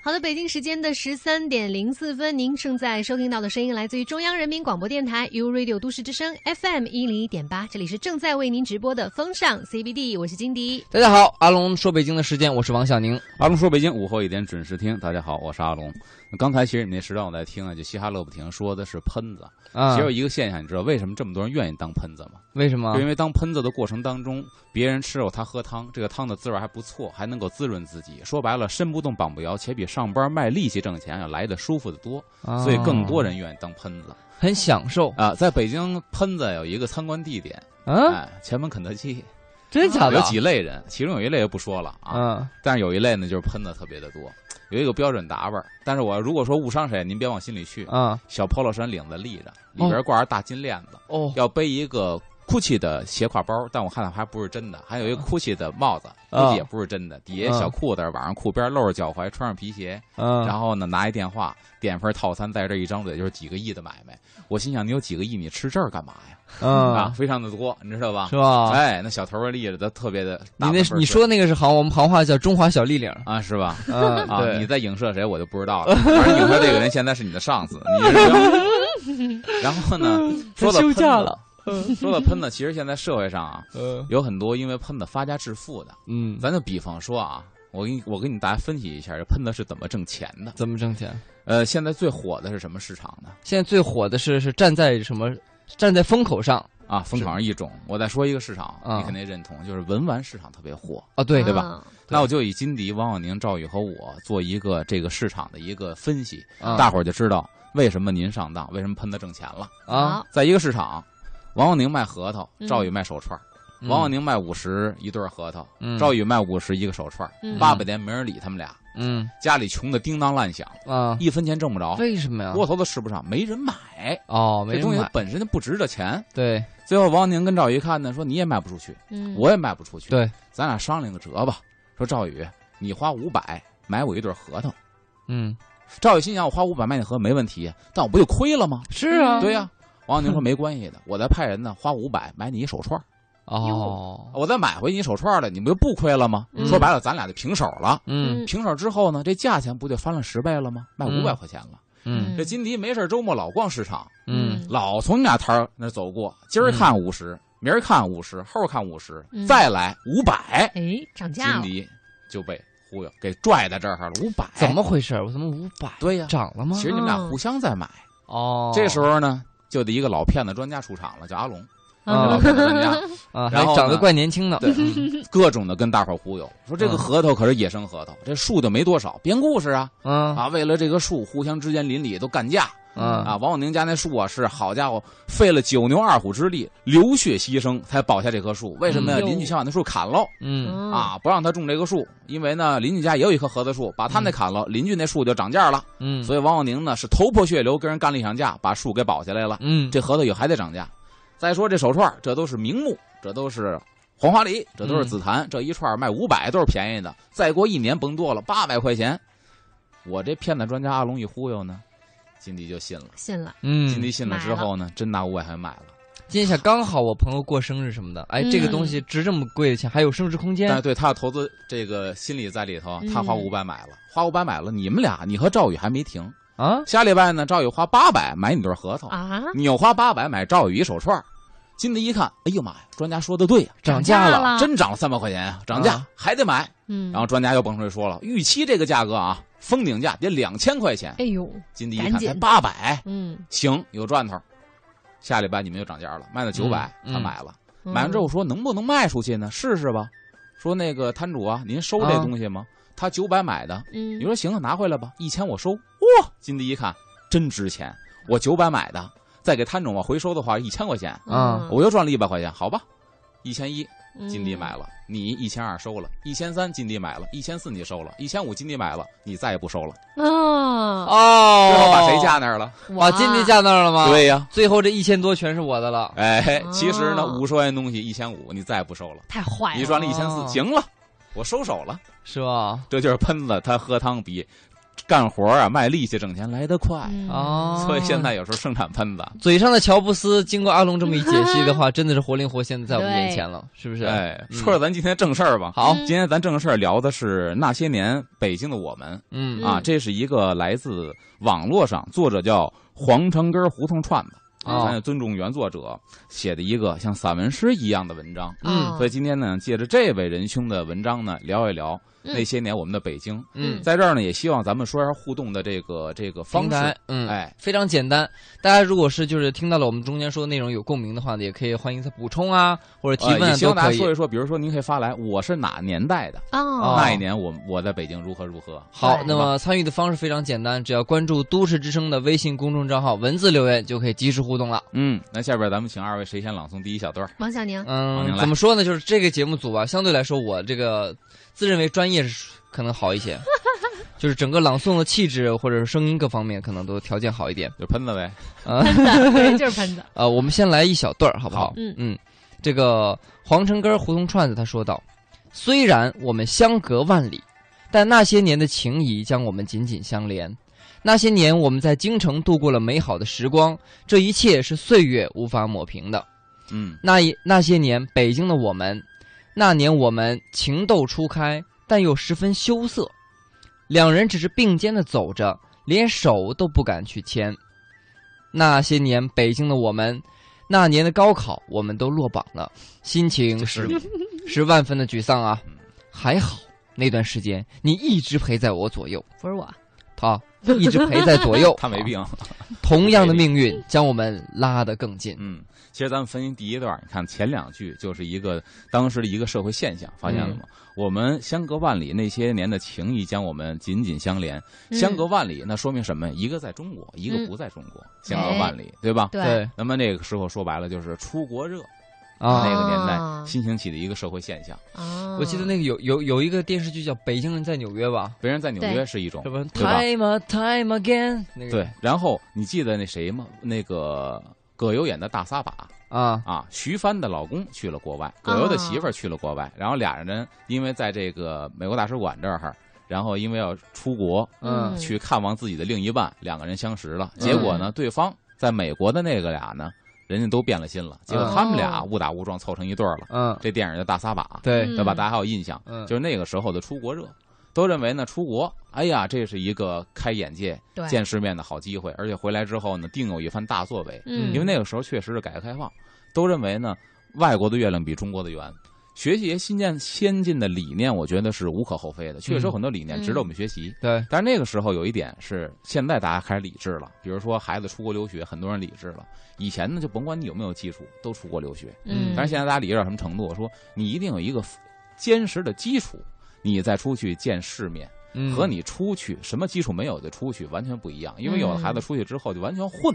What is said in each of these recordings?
好的，北京时间的十三点零四分，您正在收听到的声音来自于中央人民广播电台 u Radio 都市之声 FM 一零一点八，这里是正在为您直播的风尚 CBD，我是金迪。大家好，阿龙说北京的时间，我是王小宁。阿龙说北京午后一点准时听，大家好，我是阿龙。刚才其实你那时段我在听啊，就嘻哈乐不停说的是喷子。啊，其实有一个现象，你知道为什么这么多人愿意当喷子吗？为什么就？因为当喷子的过程当中，别人吃肉他喝汤，这个汤的滋味还不错，还能够滋润自己。说白了，身不动膀不摇，且比上班卖力气挣钱要来的舒服的多，啊所以更多人愿意当喷子很享受啊。在北京，喷子有一个参观地点，啊，哎，前门肯德基，真假的？有几类人，其中有一类就不说了啊，嗯。但是有一类呢就是喷的特别的多，有一个标准打扮，但是我如果说误伤谁，您别往心里去。啊小 polo 衫领子立着，里边挂着大金链子，哦。要背一个 GUCCI 的斜挎包，但我看到还不是真的，还有一个 GUCCI 的帽子，估啊计也不是真的，底下小裤子，晚上裤边露着脚踝，穿上皮鞋，嗯，然后呢拿一电话点份套餐，在这一张嘴就是几个亿的买卖。我心想，你有几个亿，你吃这儿干嘛呀？啊，嗯非常的多，你知道吧是？吧？哎，那小头儿立着的特别的你那你说那个是行，我们行话叫中华小立领。啊是吧？嗯，啊，你在影射谁我就不知道了。反正影射这个人现在是你的上司，你然后呢，说到休喷子假了，说到喷子，其实现在社会上啊，呃有很多因为喷子发家致富的。嗯，咱就比方说啊，我给你我给你大家分析一下，这喷子是怎么挣钱的。怎么挣钱？呃，现在最火的是什么市场呢？现在最火的是是站在什么？站在风口上啊，风口上一种。我再说一个市场，啊你肯定认同，就是文玩市场特别火。啊，对对吧啊？那我就以金迪、王小宁、赵宇和我做一个这个市场的一个分析，啊大伙儿就知道为什么您上当，为什么喷子挣钱了。啊，在一个市场，王小宁卖核桃，嗯赵宇卖手串儿。王小宁卖五十一对核桃，嗯赵宇卖五十一个手串八百年没人理他们俩，嗯家里穷的叮当乱响，啊，一分钱挣不着，为什么呀？窝头都吃不上，没人买。哦，没这东西。本身就不值这钱。对最后王宁跟赵宇一看呢，说你也卖不出去，嗯，我也卖不出去，对，咱俩商量个辙吧。说赵宇，你花五百买我一对核桃。嗯，赵宇心想，我花五百买你核桃没问题，但我不就亏了吗？是啊，对呀、王宁说没关系的，我再派人呢花五百买你一手串儿，哦，我再买回你手串来，你不就不亏了吗？嗯说白了，咱俩就平手了。嗯平手之后呢，这价钱不就翻了十倍了吗？卖嗯五百块钱了。嗯这金迪没事周末老逛市场，嗯老从你俩摊儿那走过，今儿看五十，明儿看五十，后儿看五十嗯，再来五百，哎，涨价了，金迪就被忽悠给拽在这儿了，五百怎？么回事？我怎么五百对呀，涨了吗？其实你们俩互相在买。哦，这时候呢，就得一个老骗子专家出场了，叫阿龙，啊 然后长得怪年轻的，对，各种的跟大伙儿忽悠，说这个嗯核桃可是野生核桃，这树就没多少，编故事啊嗯啊！为了这个树，互相之间邻里都干架嗯啊！王永宁家那树啊，是好家伙，费了九牛二虎之力，流血牺牲才保下这棵树。为什么呀？嗯邻居想把那树砍喽嗯啊，不让他种这个树，因为呢，邻居家也有一棵核桃树，把他那砍了，邻居那树就涨价了。嗯，所以王永宁呢是头破血流跟人干了一场架，把树给保下来了。嗯这核桃也还得涨价。再说这手串，这都是名木，这都是黄花梨，这都是紫檀，这一串儿卖五百都是便宜的。再过一年甭多了，八百块钱。我这骗子专家阿龙一忽悠呢，金迪就信了。信了，嗯，金迪信了之后呢，真拿五百块钱买了。今天下刚好我朋友过生日什么的，哎，嗯这个东西值这么贵的钱，还有升值空间但是对他要投资这个心理在里头，他花嗯五百买了，花五百买了。你们俩，你和赵宇还没停。啊，下礼拜呢，赵宇花八百买你对核桃，啊，你又花八百买赵宇一手串儿。金迪一看，哎呦妈呀，专家说的对呀、涨价价了，真涨了三百块钱啊，涨价、啊还得买。嗯，然后专家又蹦出来说了，预期这个价格啊，封顶价得两千块钱。哎呦，金迪一看才八百，嗯，行，有赚头。下礼拜你们又涨价了，卖到九百、嗯他买了，嗯买完之后说能不能卖出去呢？试试吧。说那个摊主啊，您收这啊东西吗？他九百买的，嗯，你说行啊，拿回来吧，一千我收。哇，金迪一看真值钱，我九百买的，再给摊主我回收的话一千块钱，啊嗯。我又赚了一百块钱，好吧，一千一，嗯。金地买了，你一千二收了，一千三金地买了，一千四你收了，一千五金地买了，你再也不收了，啊，哦，最后把谁架那儿了？把金地架那儿了吗？，对呀，最后这一千多全是我的了。哎，其实呢，哦五十块钱东西一千五，你再也不收了，太坏了，你赚了一千哦四，行了，我收手了。是吧？这就是喷子，他喝汤比干活啊，卖力气挣钱来得快，嗯。哦，所以现在有时候生产喷子。嘴上的乔布斯，经过阿龙这么一解析的话，真的是活灵活现的在我们眼前了，是不是？哎，嗯。说说咱今天正事儿吧。好，嗯。今天咱正事儿聊的是那些年北京的我们。嗯。啊，嗯这是一个来自网络上，作者叫黄城根胡同串子，哦。咱也尊重原作者写的一个像散文诗一样的文章。嗯。所以今天呢，借着这位仁兄的文章呢，聊一聊嗯那些年我们的北京。嗯，在这儿呢，也希望咱们说一下互动的这个这个方式。，嗯，哎，非常简单。大家如果是就是听到了我们中间说的内容有共鸣的话呢，也可以欢迎再补充啊，或者提问啊呃也希都可以望大家说。一说，比如说您可以发来我是哪年代的，哦，那一年我我在北京如何如何。好，那么参与的方式非常简单，只要关注都市之声的微信公众账号，文字留言就可以及时互动了。嗯，那下边咱们请二位谁先朗诵第一小段？王小宁，嗯，怎么说呢？就是这个节目组啊，相对来说，我这个自认为专业是可能好一些，就是整个朗诵的气质或者是声音各方面可能都条件好一点。就喷子呗。啊，喷子，对，就是喷子。呃，我们先来一小段儿，好不好？嗯嗯，这个黄城根胡同串子他说道：“虽然我们相隔万里，但那些年的情谊将我们紧紧相连。那些年我们在京城度过了美好的时光，这一切是岁月无法抹平的。嗯，那一那些年北京的我们，那年我们情窦初开，但又十分羞涩。两人只是并肩的走着，连手都不敢去牵。那些年北京的我们，那年的高考我们都落榜了，心情是是万分的沮丧啊嗯。还好那段时间你一直陪在我左右，不是我，他一直陪在左右，他没病。同样的命运将我们拉得更近。嗯，其实咱们分析第一段，你看前两句就是一个当时的一个社会现象，发现了吗？我们相隔万里，那些年的情谊将我们紧紧相连。嗯相隔万里，那说明什么？一个在中国，一个嗯不在中国，相隔万里，对吧？对那么那个时候说白了就是出国热，啊，那个年代啊新兴起的一个社会现象。啊我记得那个有有有一个电视剧叫《北京人在纽约》吧，北京人在纽约是一种？Time again，那个对。然后你记得那谁吗？那个葛优演的大撒把啊，啊，徐帆的老公去了国外，葛优的媳妇儿去了国外，然后俩人因为在这个美国大使馆这儿，然后因为要出国，嗯去看望自己的另一半，两个人相识了。嗯结果呢，对方在美国的那个俩呢，人家都变了心了。结果他们俩误打误撞凑成一对儿了。嗯，这电影叫《大撒把》，对，嗯对吧？大家还有印象，嗯就是那个时候的出国热，都认为呢出国，哎呀，这是一个开眼界、见世面的好机会，而且回来之后呢，定有一番大作为。嗯，因为那个时候确实是改革开放，都认为呢，外国的月亮比中国的圆。学习一些新建先进的理念，我觉得是无可厚非的。确实有很多理念值得我们学习。对，但是那个时候有一点是，现在大家开始理智了。比如说孩子出国留学，很多人理智了。以前呢，就甭管你有没有基础，都出国留学。嗯，但是现在大家理智到什么程度？说你一定有一个坚实的基础，你再出去见世面，嗯和你出去什么基础没有就出去完全不一样。因为有的孩子出去之后就完全混，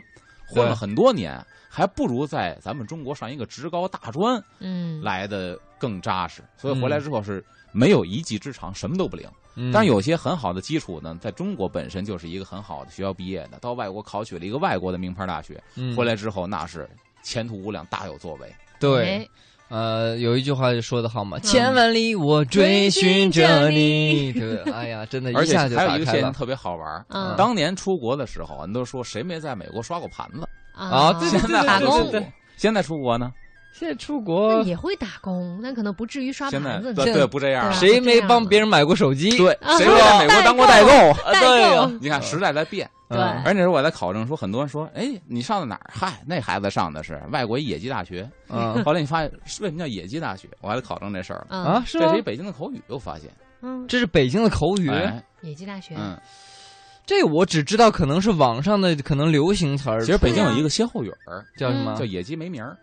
混了很多年，还不如在咱们中国上一个职高大专嗯，来的更扎实。所以回来之后是没有一技之长，什么都不灵。嗯但是有些很好的基础呢，在中国本身就是一个很好的学校毕业的，到外国考取了一个外国的名牌大学，嗯回来之后那是前途无量，大有作为。对，哎，呃，有一句话就说的好嘛，嗯千万里我追寻着你，对，哎呀，真的，而且一下就还有打开了一个现象特别好玩儿，嗯当年出国的时候，人都说谁没在美国刷过盘子？啊现在出国，现在出国呢？现在出国，也会打工，但可能不至于刷现在盘子。对对不这样谁没帮别人买过手机？对，啊谁没在美国当过 代购？啊，对呀，你看时代在变，对嗯而且是我在考证说，很多人说，哎，你上的哪儿？嗨，那孩子上的是外国一野鸡大学。嗯后来你发现为什么叫野鸡大学？我还得考证这事儿啊，是吗这是一？北京的口语，我发现。嗯，这是北京的口语，哎，野鸡大学，嗯，这我只知道可能是网上的可能流行词儿。其实北京有一个歇后语儿，叫什么？叫野鸡没名儿。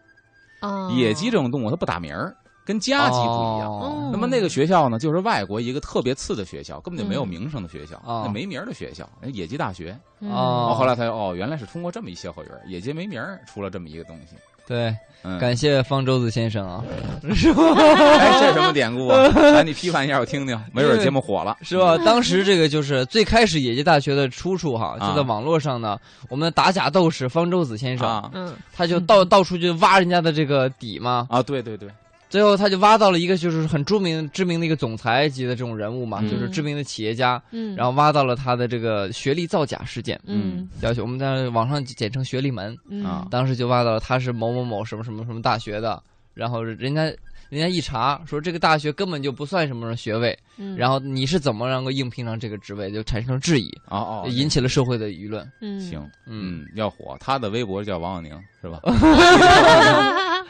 哦，野鸡这种动物它不打鸣儿，跟家鸡不一样。哦那么那个学校呢，就是外国一个特别次的学校，根本就没有名声的学校，哦那没名儿的学校，那野鸡大学。嗯哦后来才哦，原来是通过这么一歇后语，野鸡没名儿出了这么一个东西。对，嗯，感谢方舟子先生啊，哎，这是什么典故啊？来，你批判一下，我听听，没准儿节目火了。是吧？当时这个就是最开始野鸡大学的出处哈，啊就在网络上呢。我们的打假斗士方舟子先生，啊嗯他就到到处去挖人家的这个底嘛。啊，对对对，最后他就挖到了一个就是很著名知名的一个总裁级的这种人物嘛，嗯。就是知名的企业家，嗯，然后挖到了他的这个学历造假事件，嗯。要求我们在网上简称学历门，嗯。啊。当时就挖到了他是某某某什么什么什么大学的，然后人家人家一查说这个大学根本就不算什么学位，嗯，然后你是怎么能够应聘上这个职位，就产生质疑，哦哦，引起了社会的舆论。嗯。行，嗯。嗯，要火，他的微博叫王小宁是吧？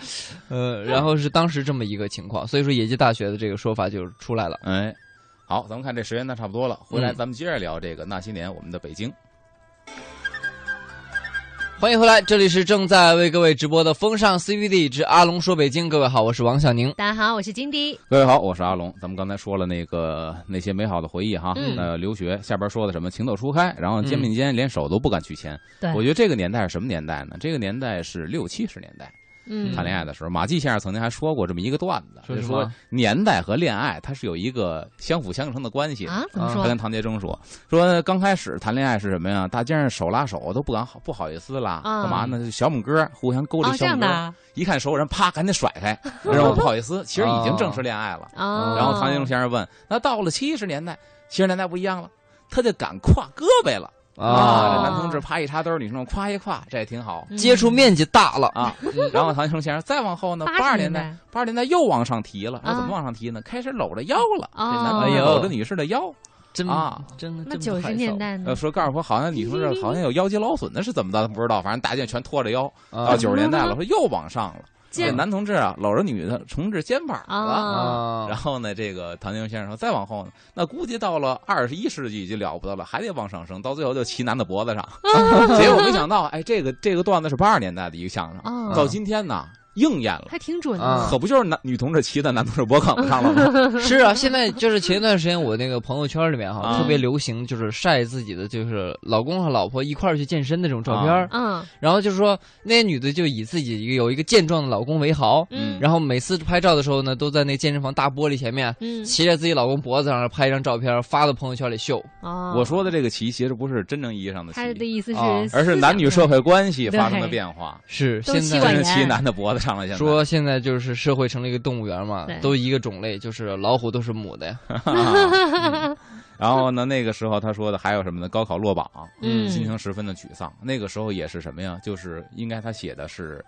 呃，然后是当时这么一个情况，所以说野鸡大学的这个说法就出来了。哎，好，咱们看这时间呢差不多了，回来嗯咱们接着聊这个那些年我们的北京。欢迎回来，这里是正在为各位直播的风尚 CBD 之阿龙说北京。各位好，我是王小宁。大家好，我是金迪。各位好，我是阿龙。咱们刚才说了那个那些美好的回忆哈，嗯呃，留学下边说的什么情窦初开，然后肩并肩连手都不敢去牵。对我觉得这个年代是什么年代呢？这个年代是六七十年代嗯，谈恋爱的时候。马季先生曾经还说过这么一个段子，就是说年代和恋爱它是有一个相辅相成的关系。啊？怎么啊说他？跟唐杰忠说说刚开始谈恋爱是什么呀？大街上手拉手都不敢好不好意思啦，啊干嘛呢？小拇哥互相勾着小拇哥，一看熟人，啪赶紧甩开，然后不好意思，其实已经正式恋爱了。哦，然后唐杰忠先生问：“那到了七十年代，七十年代不一样了，他就敢跨胳膊了哦啊！这男同志啪一插兜，女生夸一夸，这也挺好嗯接触面积大了，啊。然后唐杰忠先生再往后呢，八八十十年代，八十年代又往上提了，说啊怎么往上提呢？开始搂着腰了，这哦男同志哎呦搂着女士的腰。真啊真的那九十年代呢呃，？说告诉我，好像女同志好像有腰肌劳损的是怎么的，不知道，反正大家全拖着腰。啊到九十年代了，说又往上了，这肩男同志啊搂着女的同志肩膀了。然后呢，这个唐宁先生说，再往后呢，那估计到了二十一世纪就了不得了，还得往上升，到最后就骑男的脖子上。结果没想到，哎，这个这个段子是八十年代的一个相声，哦到今天呢应验了，还挺准啊。的。可不就是男女同志骑在男同志脖梗子上了吗？是啊，现在就是前一段时间我那个朋友圈里面哈，啊。特别流行就是晒自己的就是老公和老婆一块儿去健身的这种照片，嗯。然后就是说那些女的就以自己一个有一个健壮的老公为豪，嗯。然后每次拍照的时候呢，都在那健身房大玻璃前面嗯。骑在自己老公脖子上拍一张照片发到朋友圈里秀。哦，我说的这个骑，其实不是真正意义上的骑他，的意思是啊，而是男女社会关系发生的变化。是现在是骑男的脖子上了，现在说现在就是社会成了一个动物园嘛，都一个种类，就是老虎都是母的呀。嗯然后呢，那个时候他说的还有什么呢？高考落榜，嗯心情十分的沮丧。那个时候也是什么呀？就是应该他写的是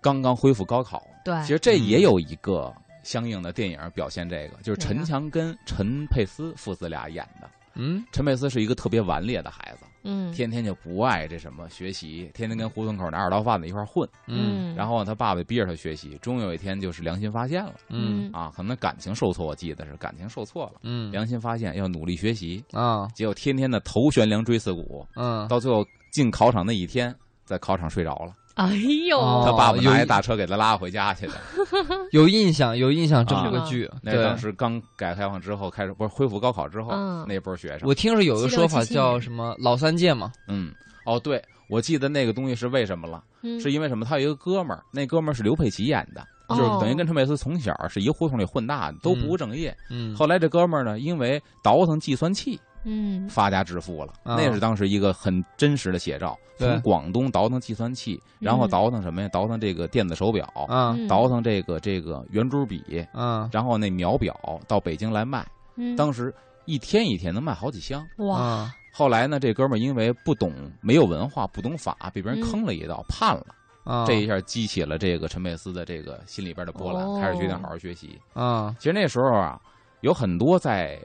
刚刚恢复高考。对其实这也有一个相应的电影表现这个，就是陈强跟陈佩斯父子俩演的。嗯。陈佩斯是一个特别顽劣的孩子，嗯。天天就不爱这什么学习，天天跟胡同口那二道贩子一块儿混。嗯。然后他爸爸逼着他学习，终有一天就是良心发现了。嗯。啊，可能感情受挫，我记得是感情受挫了，嗯。良心发现要努力学习，啊。结果天天的头悬梁锥刺股，嗯，到最后进考场那一天，在考场睡着了，哎呦，哦他爸爸有一拿一大车给他拉回家去的。有印象有印象这么啊个剧，那当时刚改革开放之后开始，不是恢复高考之后嗯。那波学生，我听说有一个说法叫什么老三届嘛，嗯，哦对，我记得那个东西是为什么了？嗯。是因为什么？他有一个哥们儿，那哥们儿是刘佩琦演的，哦。就是等于跟陈佩斯从小是一个胡同里混大的，都不务正业。嗯。后来这哥们儿呢，因为倒腾计算器嗯。发家致富了，啊。那是当时一个很真实的写照。从广东倒腾计算器，然后嗯倒腾什么呀？倒腾这个电子手表，啊。嗯倒腾这个这个圆珠笔，啊。然后那秒表到北京来卖，嗯。当时一天一天能卖好几箱。哇。啊。后来呢，这哥们儿因为不懂、没有文化、不懂法，被别人嗯坑了一道，判了。啊。这一下激起了这个陈佩斯的这个心里边的波澜，哦。开始决定好好学习。啊。其实那时候啊，有很多在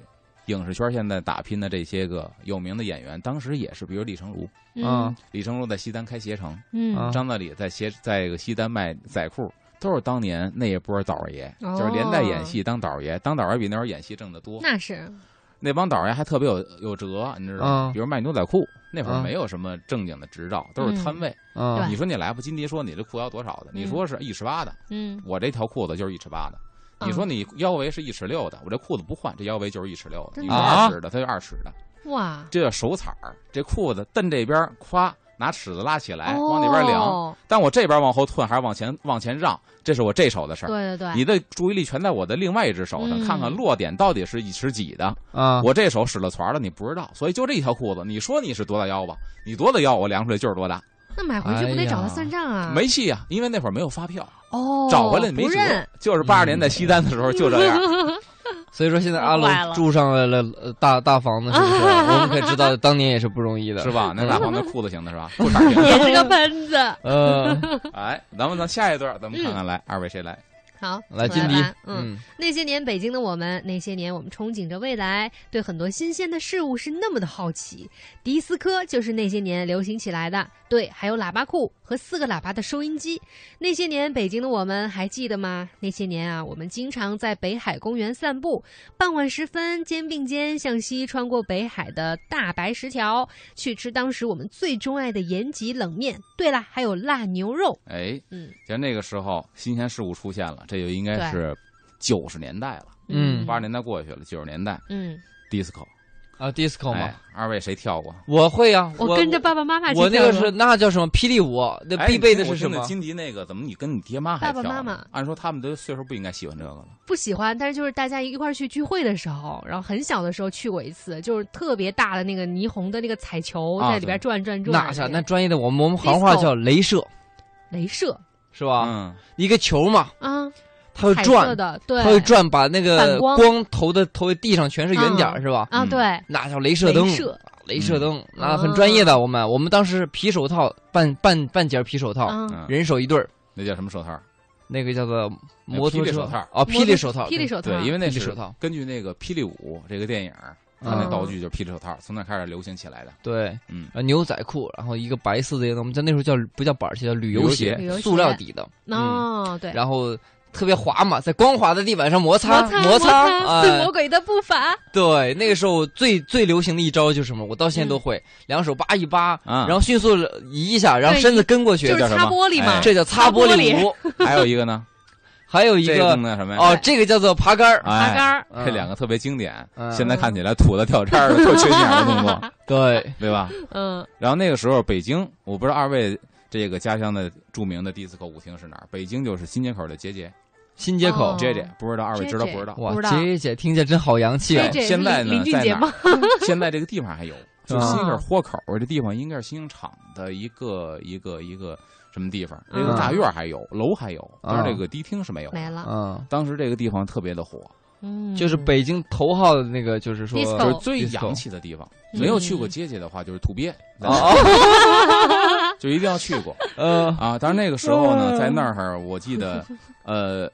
影视圈现在打拼的这些个有名的演员，当时也是，比如李成儒，啊。李成儒在西单开鞋城，嗯。啊。张大李在鞋在这个西单卖仔裤，都是当年那一波导爷，哦。就是连带演戏当导爷，当导爷比那会儿演戏挣得多。那是。那帮导爷还特别有有辙，你知道吗？嗯比如卖牛仔裤，那会儿嗯没有什么正经的执照，都是摊位。啊。你说你来不，金迪说你这裤腰多少的？你说是一尺八的，嗯。我这条裤子就是一尺八的。嗯你说你腰围是一尺六的，我这裤子不换，这腰围就是一尺六的。你真的说啊二尺的，它就二尺的，哇这叫手彩儿。这裤子蹬这边，咵拿尺子拉起来，往那边量。哦但我这边往后退还是往前往前让，这是我这手的事儿。对对对，你的注意力全在我的另外一只手上，嗯看看落点到底是一尺几的。啊我这手使了团了，你不知道，所以就这一条裤子，你说你是多大腰吧？你多大腰，我量出来就是多大。那买回去不得找他算账啊？没戏啊，因为那会儿没有发票，哦，找回来没认。。就是八十年代西单的时候就这样。所以说现在阿龙住上了了呃大大房子，是不是？我们可知道当年也是不容易的，是？吧？那大房子裤子型的是吧？裤衩行也。是个喷子。呃，哎，咱们咱下一段，咱们看看来，二位谁来？好，来金迪嗯，那些年北京的我们，那些年我们憧憬着未来，对很多新鲜的事物是那么的好奇。迪斯科就是那些年流行起来的，对，还有喇叭裤和四个喇叭的收音机。那些年北京的我们还记得吗？那些年啊，我们经常在北海公园散步，傍晚时分肩并肩向西穿过北海的大白石桥，去吃当时我们最钟爱的延吉冷面。对了，还有辣牛肉。哎，嗯像那个时候新鲜事物出现了，这就应该是九十年代了。嗯八十年代过去了，九十年代嗯，disco。啊，disco 嘛哎，，二位谁跳过？我会啊，我跟着爸爸妈妈去我那个是那叫什么霹雳舞，那哎必备的是什么？金迪那个，怎么你跟你爹妈还跳？爸爸妈妈按说他们都岁数不应该喜欢这个了。不喜欢，但是就是大家一块去聚会的时候，然后很小的时候去过一次，就是特别大的那个霓虹的那个彩球啊在里边转转转。那是那专业的，我们我们行话叫镭射，镭射是吧？嗯，一个球嘛，啊，它会转，的，对，它会转，把那个光。光投的投的地上全是圆点是吧？啊，嗯。对，那叫镭射灯，镭射。镭射灯，嗯。那很专业的。我们我们当时皮手套，半半半截皮手套，人手一对儿，那叫什么手套？那个叫做摩托车。手套。哦，霹雳手套，霹雳手套，对，因为那是手套。根据那个《霹雳舞》这个电影，它那嗯道具就是霹雳手套，从那开始流行起来的。对，嗯，呃，牛仔裤，然后一个白色的，我们在那时候叫不叫板鞋，叫旅游鞋塑料底的，嗯，哦，对，然后特别滑嘛，在光滑的地板上摩擦摩擦摩擦，是哎。魔鬼的步伐，对，那个时候最最流行的一招就是什么？我到现在嗯都会，两手扒一扒，啊然后迅速移一下，然后身子跟过去，就叫什么？玻璃嘛。哎，这叫擦玻璃。舞。还有一个呢，还有一个更那什么呀？哦，这个叫做爬杆儿。爬杆哎，儿，嗯这两个特别经典，嗯。现在看起来土的掉渣儿的，特缺心眼的动作，对，对吧？嗯，然后那个时候北京，我不知道二位这个家乡的著名的迪斯科舞厅是哪儿？北京就是新街口的结节新街口哦。J J，不知道二位知道不知道？哇不知，道姐姐听起来真好洋气啊现在呢在哪？现在这个地方还有，就啊新街口豁口这地方应该是新兴厂的一个一个一个什么地方？这个嗯大院还有，楼还有，但是啊这个迪厅是没有。没了，嗯，当时这个地方特别的火，嗯，就是北京头号的那个，就是说就是最洋气的地方。嗯没有去过街街的话，就是土鳖，就一定要去过呃，啊！但是那个时候呢，嗯在那儿我记得，呃，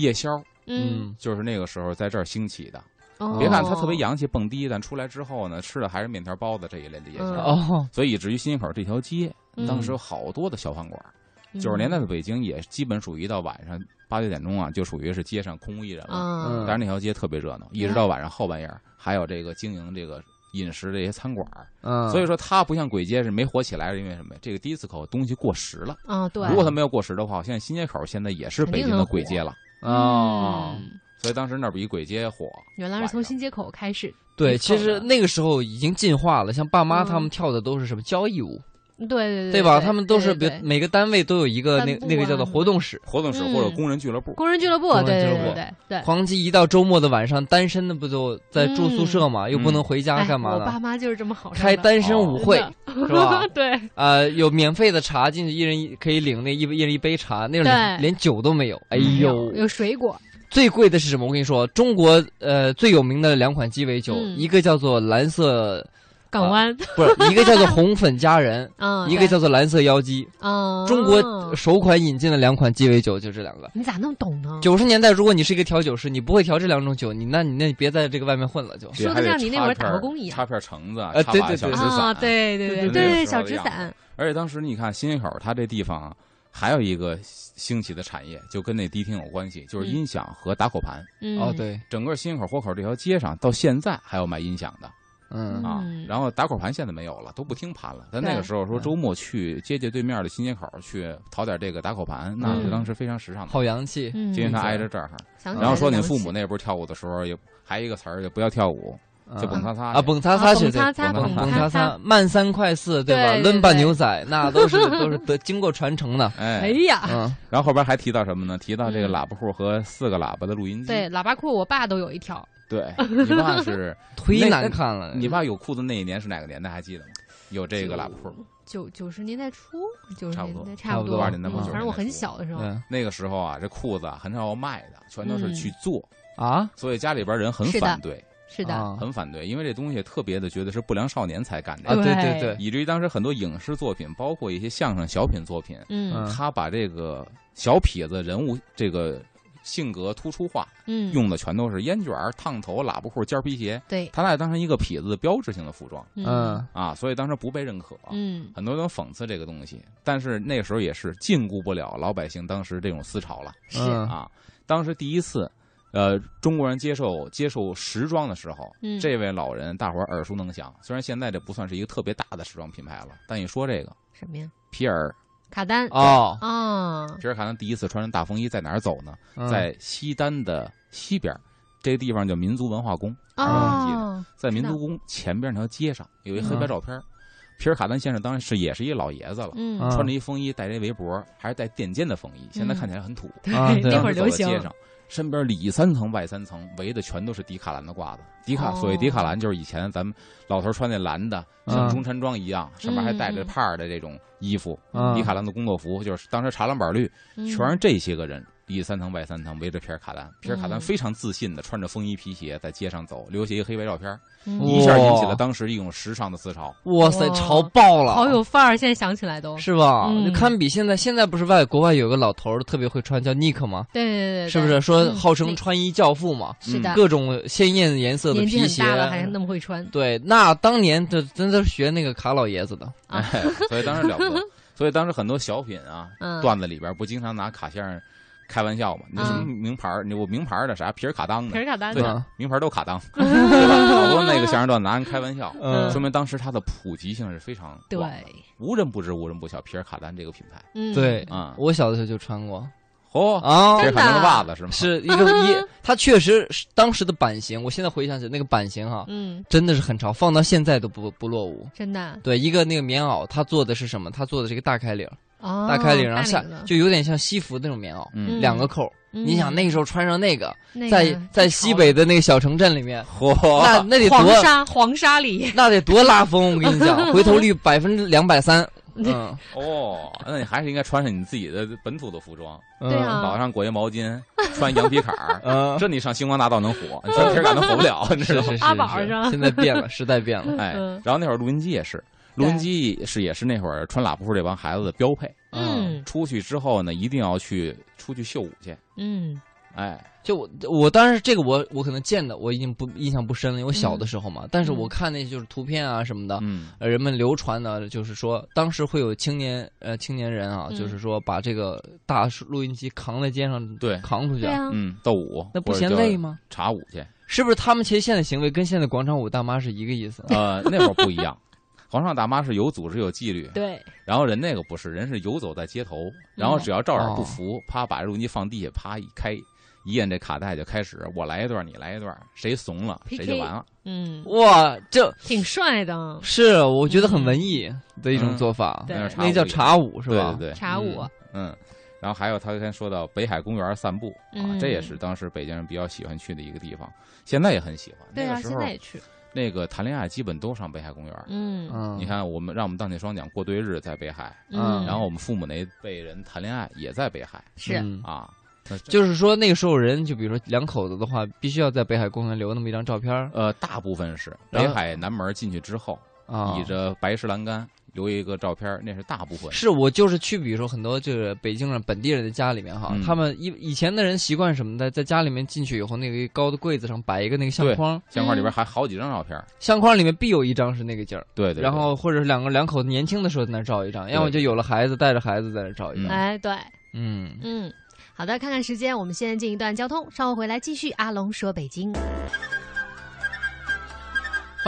夜宵嗯，就是那个时候在这儿兴起的。哦别看它特别洋气蹦迪，但出来之后呢，吃的还是面条包子这一类的夜宵。所以以至于新街口这条街，嗯当时有好多的小饭馆。嗯九十年代的北京也基本属于到晚上八九点钟啊，就属于是街上空无一人了。嗯但是那条街特别热闹，一直到晚上后半夜，还有这个经营这个饮食这些餐馆。嗯，所以说它不像簋街是没火起来，是因为什么呀？这个迪斯科东西过时了。啊，对，如果它没有过时的话，现在新街口现在也是北京的簋街了。哦，嗯。所以当时那儿比鬼街火。原来是从新街口开始，对，其实那个时候已经进化了，像爸妈嗯。他们跳的都是什么交谊舞，对对对对吧？他们都是别每个单位都有一个那那个叫做啊活动室。活动室嗯或者工人俱乐部，工人俱乐部，工人对对俱乐部对对对。黄鸡一到周末的晚上，单身的不就在住宿舍嘛，又不能回家哎干嘛的我爸？妈就是这么好开单身舞会真是吧？对，啊，有免费的茶进去，一人一可以领那一一人一杯茶，那种连连酒都没有。哎呦，有水果，最贵的是什么？我跟你说，中国呃最有名的两款鸡尾酒，嗯一个叫做蓝色，港湾，不是一个叫做红粉佳人，嗯，一个叫做蓝色妖姬。嗯，中国首款引进的两款鸡尾酒就这两个。你咋那么懂呢？九十年代，如果你是一个调酒师，你不会调这两种酒，你那你那别在这个外面混了就。说的像你那会儿打过工一样插片橙子，啊对对对啊。对对对对小纸伞，而且当时你看新街口，它这地方啊还有一个兴起的产业，就跟那迪厅有关系，就是嗯音响和打口盘。嗯，哦，，对，整个新街口豁口这条街上，到现在还有卖音响的嗯啊嗯。然后打口盘现在没有了，都不听盘了。但那个时候说嗯周末去街街对面的新街口去淘点这个打口盘，那是嗯当时非常时尚的。好洋气。嗯，因为它挨着这儿，然后说你父母那不是跳舞的时候也还有一个词儿，就不要跳舞，就蹦擦擦啊，蹦擦擦去，蹦擦擦蹦蹦擦擦，慢三快四，对吧？对对伦巴牛仔那都是都是得经过传承的。哎 哎，呀，嗯，然后后边还提到什么呢？提到这个嗯喇叭裤和四个喇叭的录音机。对，喇叭裤我爸都有一条，对，你爸是忒难看了。你爸有裤子那一年是哪个年代？还记得吗？有这个喇叭裤。九九十年代初，九十差不多年代差不多，差不多80年代末嗯90反正我很小的时候，对那个时候啊，这裤子啊很少有卖的，全都是去做，啊所以家里边人很反对，是的，啊很反对，因为这东西特别的觉得是不良少年才干的啊！对对对对，以至于当时很多影视作品，包括一些相声小品作品，嗯。嗯。他把这个小痞子人物这个性格突出化，嗯，用的全都是烟卷、烫头、喇叭裤、尖儿皮鞋，对，他拿它当成一个痞子的标志性的服装。嗯。啊，所以当时不被认可。嗯。很多人都讽刺这个东西，但是那时候也是禁锢不了老百姓当时这种思潮了。是。嗯。啊。当时第一次，呃，中国人接受接受时装的时候，嗯。这位老人大伙儿耳熟能详。虽然现在这不算是一个特别大的时装品牌了，但一说这个什么呀？皮尔卡丹哦，哦，皮尔卡丹第一次穿着大风衣在哪儿走呢？嗯在西单的西边，这个地方叫民族文化宫。啊记得哦，在民族宫前边那条街上有一黑白照片儿，皮尔卡丹先生当然是也是一老爷子了。穿着一风衣，戴着一围脖，还是带垫肩的风衣，现在看起来很土。那会儿流行街上，身边里三层外三层，围的全都是迪卡兰的褂子。迪卡，哦所谓迪卡兰就是以前咱们老头穿那蓝的，像嗯中山装一样，上面还带着帕儿的这种衣服。嗯迪卡兰的工作服就是当时查蓝板绿，嗯全是这些个人。里三层外三层围着皮尔卡丹，皮尔卡丹嗯非常自信的穿着风衣皮鞋在街上走，留下一个黑白照片，嗯一下引起了当时一种时尚的思潮。哇塞，潮爆了，好有范儿，现在想起来都，是吧？堪比现在，现在不是外国外有个老头儿特别会穿，叫 Nick 吗？对对对对，是不是说嗯号称穿衣教父嘛？是的，各种鲜艳颜色的皮鞋，很大了还那么会穿对，那当年这真的是学那个卡老爷子的，所以当时了不得。所以当时很多小品啊，嗯段子里边不经常拿卡先生开玩笑嘛？你什么嗯名牌儿？你我名牌儿的啥皮尔卡当的，皮尔卡丹对嗯，名牌儿都卡当，对吧？好多那个相声段拿人开玩笑，嗯说明当时它的普及性是非常对广，无人不知无人不晓皮尔卡丹这个品牌嗯对啊。我小的时候就穿过哦，啊皮尔卡丹的袜子是吗？是一个一，它确实是当时的版型，我现在回想起来那个版型哈，嗯，真的是很潮，放到现在都不不落伍。真的对，一个那个棉袄，它做的是什么？它做的是一个大开领，哦，大开领，然后下就有点像西服那种棉袄，嗯，两个扣。嗯你想那个时候穿上那个，在在西北的那个小城镇里面，嚯，那那得多黄多沙黄沙里，那得多拉风！我跟你讲，回头率百分之两百三。嗯，哦，那你还是应该穿上你自己的本土的服装，嗯对啊绑上裹一毛巾，穿羊皮坎儿，嗯，这你上星光大道能火，你穿皮尔卡丹火不了，你知道吗？是是是阿宝是是吧现在变了，时代变了。哎嗯，然后那会儿录音机也是，录音机是也是那会儿穿喇叭裤这帮孩子的标配。嗯出去之后呢，一定要去出去秀舞去。嗯哎，就我我当时这个我我可能见的我已经不印象不深了，因为我小的时候嘛。但是我看那些就是图片啊什么的，嗯呃，人们流传的就是说，当时会有青年呃青年人啊，嗯就是说把这个大录音机扛在肩上，对扛出去，啊，嗯，斗舞那不嫌累吗？查舞去。是不是他们其实现在行为跟现在广场舞大妈是一个意思？呃，那会儿不一样，皇上大妈是有组织有纪律，对，然后人那个不是，人是游走在街头，然后只要照点不服，啪把录音机放地下，啪一开。一摁这卡带就开始，我来一段，你来一段，谁怂了谁就完了。嗯，哇，这挺帅的是我觉得很文艺的一种嗯做法，对那叫茶舞是吧？对对对，茶舞，嗯，然后还有他刚才说到北海公园散步啊，嗯这也是当时北京人比较喜欢去的一个地方，现在也很喜欢。对啊，那个时候现在也去，那个谈恋爱基本都上北海公园。嗯嗯，你看，我们让我们荡起双桨过对日在北海，嗯然后我们父母那辈人谈恋爱也在北海是嗯啊。就是说那个时候人，就比如说两口子的话，必须要在北海公园留那么一张照片儿呃，大部分是北海南门进去之后，啊。倚着白石栏杆留一个照片，那是大部分。是我就是去，比如说很多就是北京人本地人的家里面哈，嗯他们以以前的人习惯什么的，在家里面进去以后，那个高的柜子上摆一个那个相框，相框里边还好几张照片，相框里面必有一张是那个景儿，对对。对然后或者是两个两口子年轻的时候在那照一张，要么就有了孩子带着孩子在那照一张。哎，对，嗯，嗯，好的，看看时间，我们先进一段交通，稍后回来继续。阿龙说北京，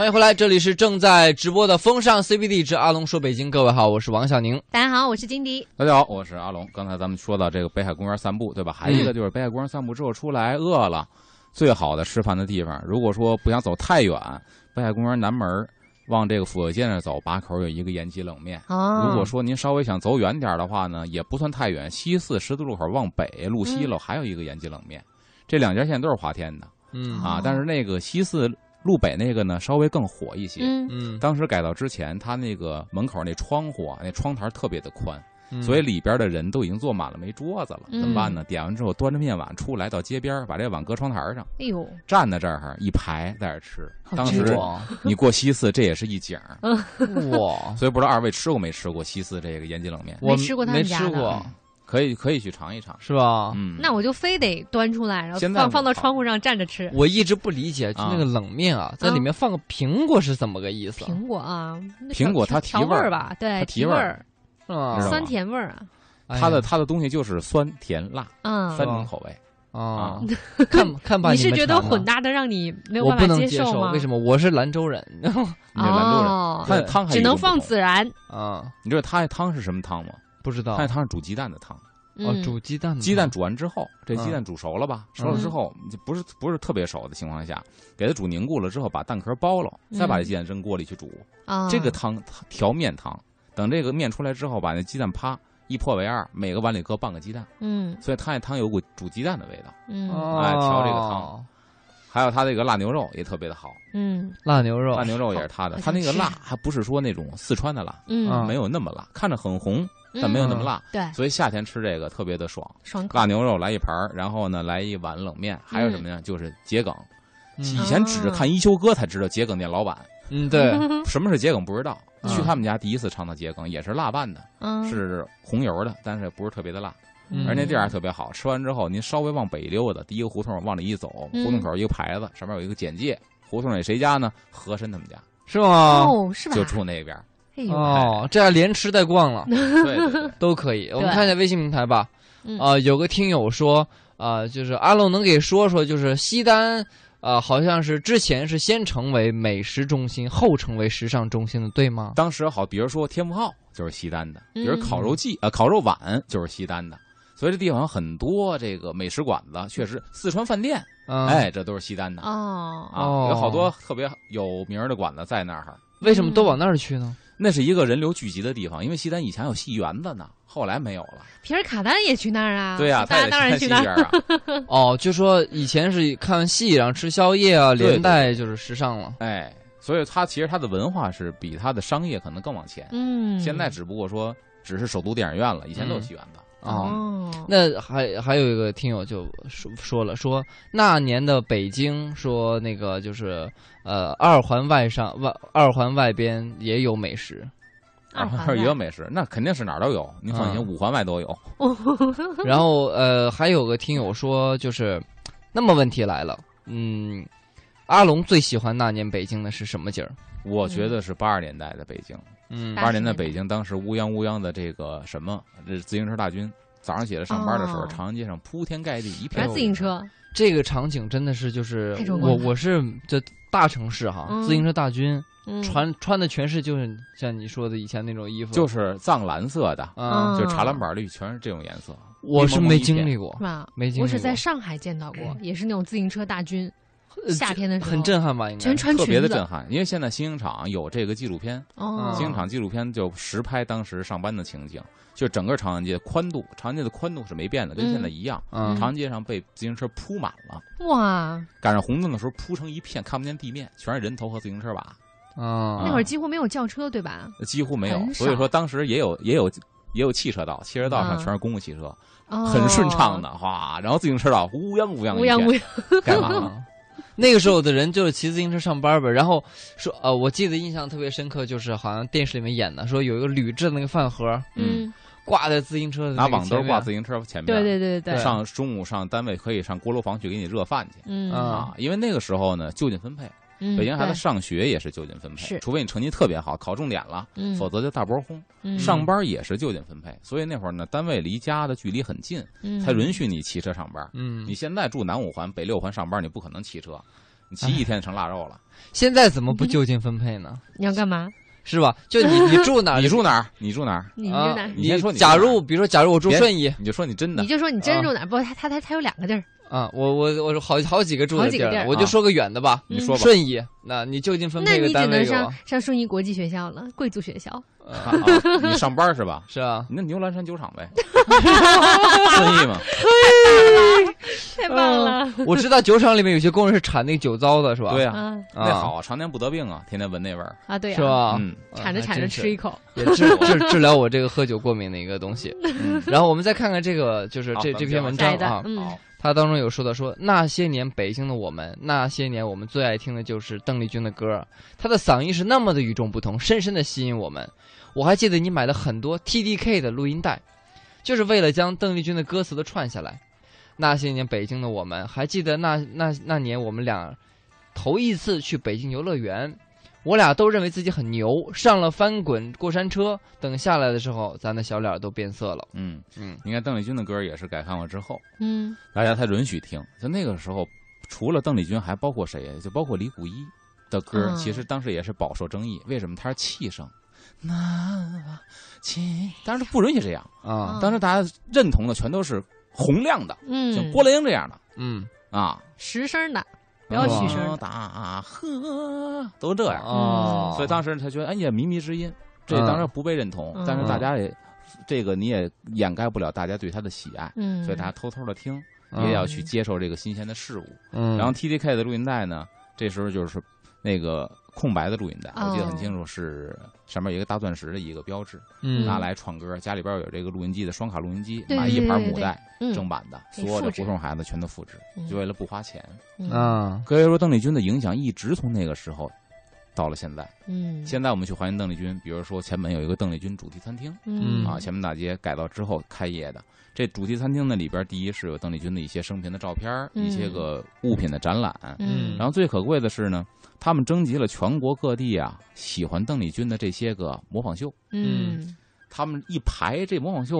欢迎回来，这里是正在直播的风尚 CBD 之阿龙说北京，各位好，我是王小宁。大家好，我是金迪。大家好，我是阿龙。刚才咱们说到这个北海公园散步，对吧？还有一个就是北海公园散步之后出来饿了，最好的吃饭的地方，如果说不想走太远，北海公园南门往这个府右街那儿走，把口有一个延吉冷面。哦，如果说您稍微想走远点的话呢，也不算太远，西四十字路口往北路西嗯，还有一个延吉冷面，这两家现在都是华天的嗯啊哦。但是那个西四路北那个呢稍微更火一些。嗯。嗯，当时改造之前，他那个门口那窗户啊，那窗台特别的宽，嗯。所以里边的人都已经坐满了，没桌子了，嗯。怎么办呢？点完之后，端着面碗出来到街边，把这碗搁窗台上，哎呦，站在这儿一排在这儿吃。当时你过西四，这也是一景，哇，所以不知道二位吃过没吃过西四这个延吉冷面？我吃过没吃过，可以可以去尝一尝。是吧？嗯，那我就非得端出来，然后放放到窗户上站着吃。我一直不理解，就那个冷面啊，在里面放个苹果是怎么个意思？苹果啊，苹果它提味儿吧，对，它提味儿酸甜味儿啊，它的它的东西就是酸甜辣嗯三种口味。啊，看看吧你是觉得混搭的让你没有办法接受，吗？为什么？我是兰州人 你这兰州人，哦，它的汤只能放孜然。啊，你知道它的汤是什么汤吗？不知道。它那汤是煮鸡蛋的汤。哦，嗯煮鸡蛋的鸡蛋煮完之后，这鸡嗯蛋煮熟了吧？熟了之后，就不是不是特别熟的情况下，给它煮凝固了之后，把蛋壳剥了，再把这鸡蛋扔锅里去煮。啊，这个汤调面汤，等这个面出来之后，把那鸡蛋啪一破为二，每个碗里搁半个鸡蛋，嗯。所以它那汤有股煮鸡蛋的味道。嗯。哎调这个汤。哦还有它这个辣牛肉也特别的好，嗯。辣牛肉。辣牛肉也是它的，好它那个辣还不是说那种四川的辣，嗯。啊没有那么辣，看着很红，但没有那么辣。对，所以夏天吃这个特别的爽，爽口。辣牛肉来一盘儿然后呢来一碗冷面，还有什么呢？就是桔梗。嗯以前只看一休哥才知道桔梗店老板，嗯，对，什么是桔梗不知道。嗯去他们家第一次尝到桔梗，也是辣拌的，嗯，是红油的，但是不是特别的辣。嗯而那地儿还特别好，吃完之后您稍微往北溜达，第一个胡同往里一走，嗯胡同口一个牌子，上面有一个简介，胡同里谁家呢？和珅他们家是吗？哦，是吧？就住那边。哎呦，哦，这样连吃带逛了 对对对，都可以。我们看一下微信平台吧。嗯啊，有个听友说，啊，就是阿龙能给说说，就是西单。啊，好像是之前是先成为美食中心，后成为时尚中心的，对吗？当时好，比如说天福号就是西单的，比如嗯烤肉季呃烤肉碗就是西单的，所以这地方很多这个美食馆子，确实四川饭店，嗯，哎，这都是西单的哦，啊，哦有好多特别有名的馆子在那儿。为什么都往那儿去呢？那是一个人流聚集的地方，因为西单以前有戏园子呢，后来没有了。皮尔卡丹也去那儿啊？对呀、他也大家当然去去那儿。看戏园啊。哦，就说以前是看戏，然后吃宵夜啊，连带就是时尚了。哎，所以它其实它的文化是比它的商业可能更往前。嗯，现在只不过说只是首都电影院了，以前都有戏园子。啊、哦，那还还有一个听友就说说了，说那年的北京，说那个就是呃二环外上外二环外边也有美食，二环也有美食，那肯定是哪儿都有。您放心，嗯五环外都有。然后呃还有个听友说，就是那么问题来了，嗯，阿龙最喜欢那年北京的是什么景儿？我觉得是八十年代的北京，嗯八十年代80年代北京当时乌泱乌泱的这个什么，这自行车大军。早上起来上班的时候，哦长安街上铺天盖地一片全自行车，这个场景真的是就是我我是这大城市哈，嗯自行车大军嗯穿穿的全是就是像你说的以前那种衣服，就是藏蓝色的，就茶蓝板绿，全是这种颜色。我是没经历过是，吧？没经历过，我只在上海见到过，也是那种自行车大军，呃夏天的时候很震撼吧？应该全穿特别的震撼，因为现在新影厂有这个纪录片，新影厂纪录片就实拍当时上班的情景，就整个长安街宽度，长安街的宽度是没变的，跟嗯现在一样。嗯长安街上被自行车铺满了，哇，赶上红灯的时候铺成一片，看不见地面，全是人头和自行车把，啊，那会儿几乎没有轿车，对吧？几乎没有。所以说当时也有也有也有汽车道，汽车道上嗯全是公共汽车，哦很顺畅的，哗，然后自行车道乌泱乌泱乌泱乌泱，干嘛？啊那个时候的人就是骑自行车上班呗，然后说呃，我记得印象特别深刻，就是好像电视里面演的，说有一个铝制的那个饭盒嗯，挂在自行车的拿网兜挂自行车前面，对对对对对，上中午上单位可以上锅炉房去给你热饭去。啊，因为那个时候呢，就近分配，嗯北京孩子上学也是就近分配，是除非你成绩特别好，考重点了，嗯否则就大波轰。嗯上班也是就近分配，所以那会儿呢，单位离家的距离很近，嗯才允许你骑车上班。嗯你，现在住南五环、北六环上班，你不可能骑车，你骑一天成腊肉了。现在怎么不就近分配呢？你要干嘛？是吧？就你 你住哪儿？你住哪儿？你住哪儿？啊你住哪？你先说你假如比如说，假如我住顺义，你就说你真的你，就说你真啊住哪儿？不，他他他他有两个地儿，啊，我我我好好几个住的地儿，好几个地儿我就说个远的吧。嗯你说吧。顺义，那你就近分那配个你只能上单位给我，上顺义国际学校了，贵族学校。呃啊啊你上班是吧？是啊，你那牛栏山酒厂呗，顺义嘛。太棒了！我知道酒厂里面有些工人是产那个酒糟的，是吧？对，啊啊那好，常年不得病啊，天天闻那味儿。啊，对啊，是？吧？嗯啊铲着产着吃一，口。也治治治疗我这个喝酒过敏的一个东西。嗯，然后我们再看看这个，就是这这篇文章啊，他当中有说到说那些年北京的我们，那些年我们最爱听的就是邓丽君的歌，她的嗓音是那么的与众不同，深深的吸引我们。我还记得你买了很多 TDK 的录音带，就是为了将邓丽君的歌词都串下来。那些年北京的我们，还记得那那那年我们俩头一次去北京游乐园，我俩都认为自己很牛，上了翻滚过山车，等下来的时候，咱的小脸都变色了。嗯，嗯你看邓丽君的歌也是改看过之后，嗯大家才允许听。就那个时候，除了邓丽君，还包括谁？就包括李谷一的歌，嗯其实当时也是饱受争议。为什么？他是气声，那亲，当时不允许这样。啊，当时大家认同的全都是洪亮的，嗯，像郭兰英这样的嗯，啊，实声的，不要起声的。大河都这样。哦，所以当时他觉得，哎呀，靡靡之音，这嗯。当然不被认同，嗯。但是大家也，这个你也掩盖不了大家对他的喜爱，嗯，所以大家偷偷的听，嗯。也要去接受这个新鲜的事物。嗯，然后 TDK 的录音带呢，这时候就是那个空白的录音带，哦我记得很清楚，是上面有一个大钻石的一个标志，嗯拿来创歌。家里边有这个录音机的双卡录音机，对买一盘母带嗯正版的，所有的复制胡同孩子全都复制，嗯就为了不花钱。嗯啊，可以说邓丽君的影响一直从那个时候到了现在。嗯，现在我们去还原邓丽君，比如说前门有一个邓丽君主题餐厅嗯啊，前门大街改造之后开业的。这主题餐厅呢里边，第一是有邓丽君的一些生平的照片，嗯一些个物品的展览。嗯，然后最可贵的是呢，他们征集了全国各地啊喜欢邓丽君的这些个模仿秀，嗯他们一排这模仿秀，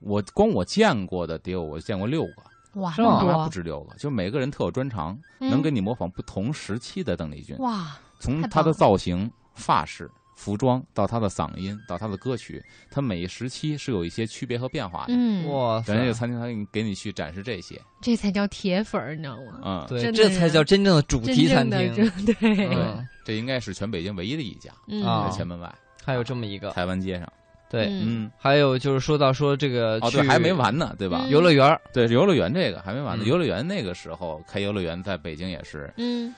我光我见过的得有我见过六个，哇，是吗那么多还不，止六个，就每个人特有专长，嗯能给你模仿不同时期的邓丽君。哇，从他的造型、发饰、服装到他的嗓音，到他的歌曲，他每一时期是有一些区别和变化的。嗯，哇塞，人家这餐厅他给你给你去展示这些，这才叫铁粉儿，你知道吗？嗯，对，这才叫真正的主题餐厅。对，嗯，这应该是全北京唯一的一家，嗯啊在前门外还有这么一个，台湾街上。对，嗯嗯，还有就是说到说这个哦，对，还没完呢，对吧嗯？游乐园儿，对，游乐园这个还没完呢。嗯游乐园那个时候开游乐园，在北京也是嗯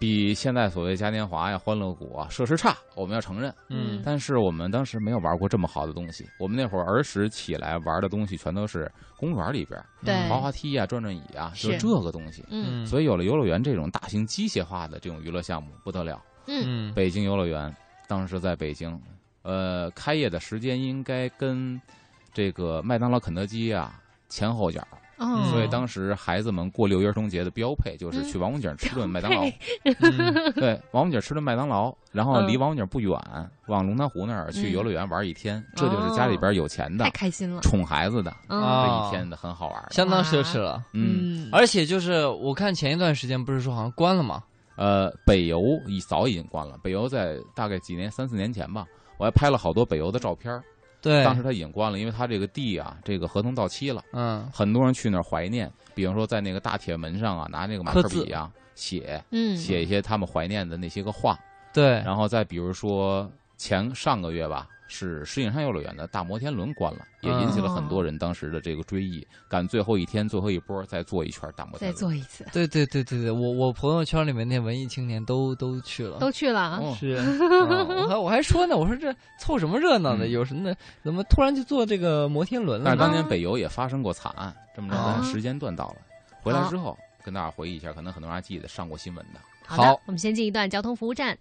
比现在所谓嘉年华呀、欢乐谷啊设施差，我们要承认。嗯但是我们当时没有玩过这么好的东西。我们那会儿儿时起来玩的东西，全都是公园里边儿对滑滑梯呀、转转椅啊，就是这个东西。嗯所以有了游乐园这种大型机械化的这种娱乐项目，不得了。嗯嗯北京游乐园当时在北京，呃，开业的时间应该跟这个麦当劳、肯德基啊前后脚。哦，所以当时孩子们过六一儿童节的标配就是嗯去王府井吃顿麦当劳。嗯对，王府井吃顿麦当劳，然后嗯离王府井不远，往龙潭湖那儿去嗯游乐园玩一天。这就是家里边有钱的太、开心了，宠孩子的这一天的很好玩。相当奢侈了。嗯，而且就是我看前一段时间不是说好像关了吗？呃，北邮已早已经关了。北邮在大概几年三四年前吧，我还拍了好多北邮的照片儿。对，当时他已经关了，因为他这个地啊，这个合同到期了，嗯很多人去那儿怀念。比方说在那个大铁门上啊，拿那个马克笔啊写嗯写一些他们怀念的那些个话。对，然后再比如说前上个月吧，是石景山幼儿园的大摩天轮关了，也引起了很多人当时的这个追忆，赶最后一天最后一波再做一圈大摩天再轮。做一次，对对对对对，我我朋友圈里面那文艺青年都都去了。都去了啊，哦是，嗯我还我还说呢，我说这凑什么热闹呢？嗯有什么呢？怎么突然就坐这个摩天轮了呢？但是当年北邮也发生过惨案，这么着，啊咱时间段到了，回来之后跟大家回忆一下，可能很多人还记得上过新闻的。好的好，我们先进一段交通服务站。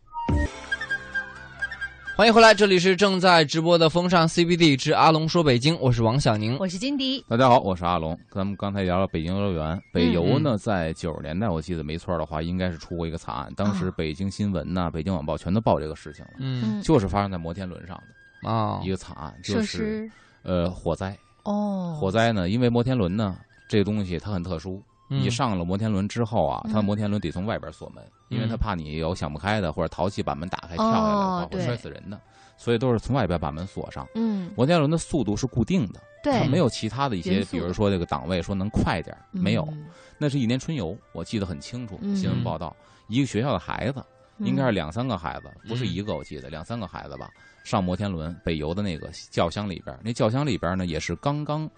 欢迎回来，这里是正在直播的《风尚 CBD 之阿龙说北京》，我是王小宁。我是金迪，大家好，我是阿龙。咱们刚才聊了北京游乐园，北邮呢，在九十年代，我记得没错的话，应该是出过一个惨案。当时啊北京新闻呐、北京晚报全都报这个事情了，嗯就是发生在摩天轮上的啊一个惨案，就设是施呃火灾。哦，火灾呢，因为摩天轮呢这个东西它很特殊，嗯你上了摩天轮之后啊，嗯。它摩天轮得从外边锁门，因为他嗯。怕你有想不开的或者淘气把门打开跳下来的话会摔死人的，所以都是从外边把门锁上。嗯，摩天轮的速度是固定的，它对，没有其他的一些比如说这个档位说能快点儿，没有。嗯。那是一年春游，我记得很清楚，嗯新闻报道，一个学校的孩子，应该是嗯。两三个孩子，不是一个，我记得两三个孩子吧，上摩天轮北游的那个轿厢里边，那轿厢里边呢也是刚刚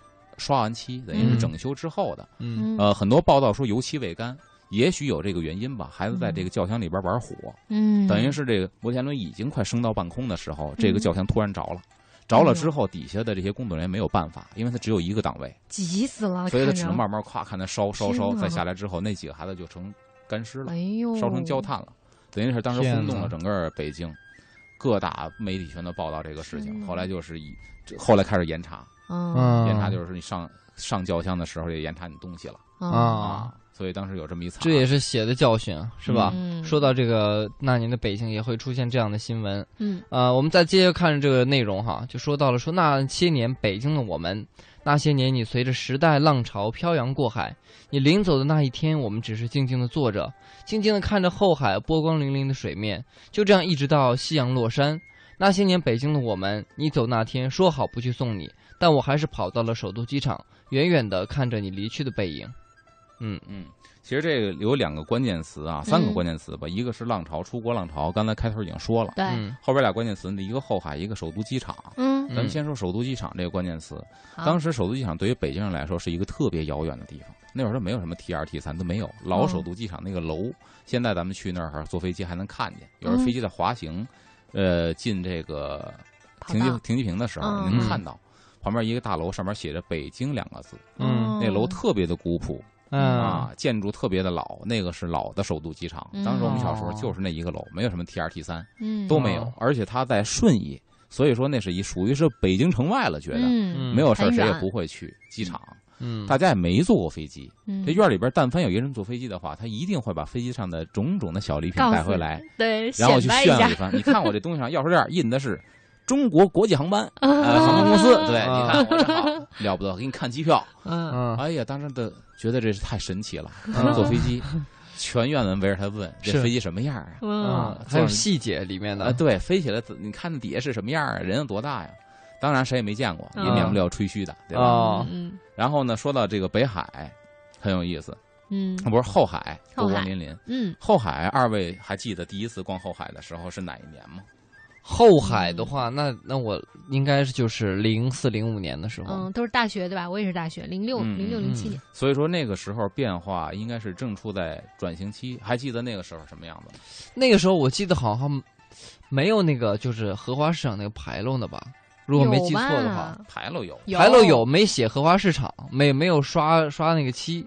刷完漆，等于是嗯。整修之后的。嗯。嗯。呃，很多报道说油漆未干，也许有这个原因吧。孩子在这个轿厢里边玩火，嗯，等于是这个摩天轮已经快升到半空的时候，这个嗯。轿厢突然着了。着了之后，底下的这些工作人员没有办法，因为他只有一个档位，急死了，所以他只能慢慢咵看他烧烧烧，再下来之后，那几个孩子就成干尸了哎，呦，烧成焦炭了，等于是当时轰动了整个北京，各大媒体全都报道这个事情。后来就是以，后来开始严查，嗯。嗯严查就是你上上轿厢的时候也严查你东西了。啊，啊，所以当时有这么一惨，这也是血的教训，啊，是吧？嗯。说到这个那年的北京，也会出现这样的新闻。嗯。呃，我们再接着看这个内容哈，就说到了说那些年北京的我们，那些年你随着时代浪潮漂洋过海，你临走的那一天，我们只是静静的坐着，静静的看着后海波光粼粼的水面，就这样一直到夕阳落山。那些年北京的我们，你走那天说好不去送你，但我还是跑到了首都机场，远远的看着你离去的背影。嗯嗯，其实这个有两个关键词啊，三个嗯关键词吧，一个是浪潮，出国浪潮，刚才开头已经说了，对，嗯。后边俩关键词，一个后海，一个首都机场。嗯，咱们先说首都机场这个关键词。好。当时首都机场对于北京人来说是一个特别遥远的地方，那会儿都没有什么 T 二 T 三都没有，老哦首都机场那个楼，现在咱们去那儿坐飞机还能看见，有时候嗯飞机在滑行，呃，进这个停机停机坪的时候，嗯。能看到旁边一个大楼上面写着“北京”两个字，嗯。那楼特别的古朴嗯。啊，建筑特别的老，那个是老的首都机场。当时我们小时候就是那一个楼，没有什么 T 二 T 三嗯。都没有哦，而且它在顺义，所以说那是一属于是北京城外了，觉得。嗯。没有事儿谁也不会去机场，嗯，大家也没坐过飞机。嗯。这院里边但凡有一个人坐飞机的话，他一定会把飞机上的种种的小礼品带回来，对，然后去炫耀一番。你看我这东西上钥匙链印的是中国国际航班，呃，航空公司。对，啊你看我这好了不得，给你看机票。嗯嗯哎呀，当时的觉得这是太神奇了。嗯坐飞机，全院人围着他问这飞机什么样啊？嗯啊，还有细节里面啊，的，对，飞起来，你看那底下是什么样啊？人有多大呀？当然谁也没见过，也嗯免不了吹嘘的，对吧？哦嗯然后呢，说到这个北海，很有意思，嗯不是后海，后海波光粼粼。嗯后海，二位还记得第一次逛后海的时候是哪一年吗？后海的话，那那我应该是就是零四零五年的时候，嗯，都是大学对吧？我也是大学，零六嗯零六零七年，所以说那个时候变化应该是正处在转型期，还记得那个时候什么样子吗？那个时候我记得好像没有那个就是荷花市场那个牌楼呢吧？如果没记错的话，牌楼，有牌楼有没写荷花市场，没没有刷刷那个漆，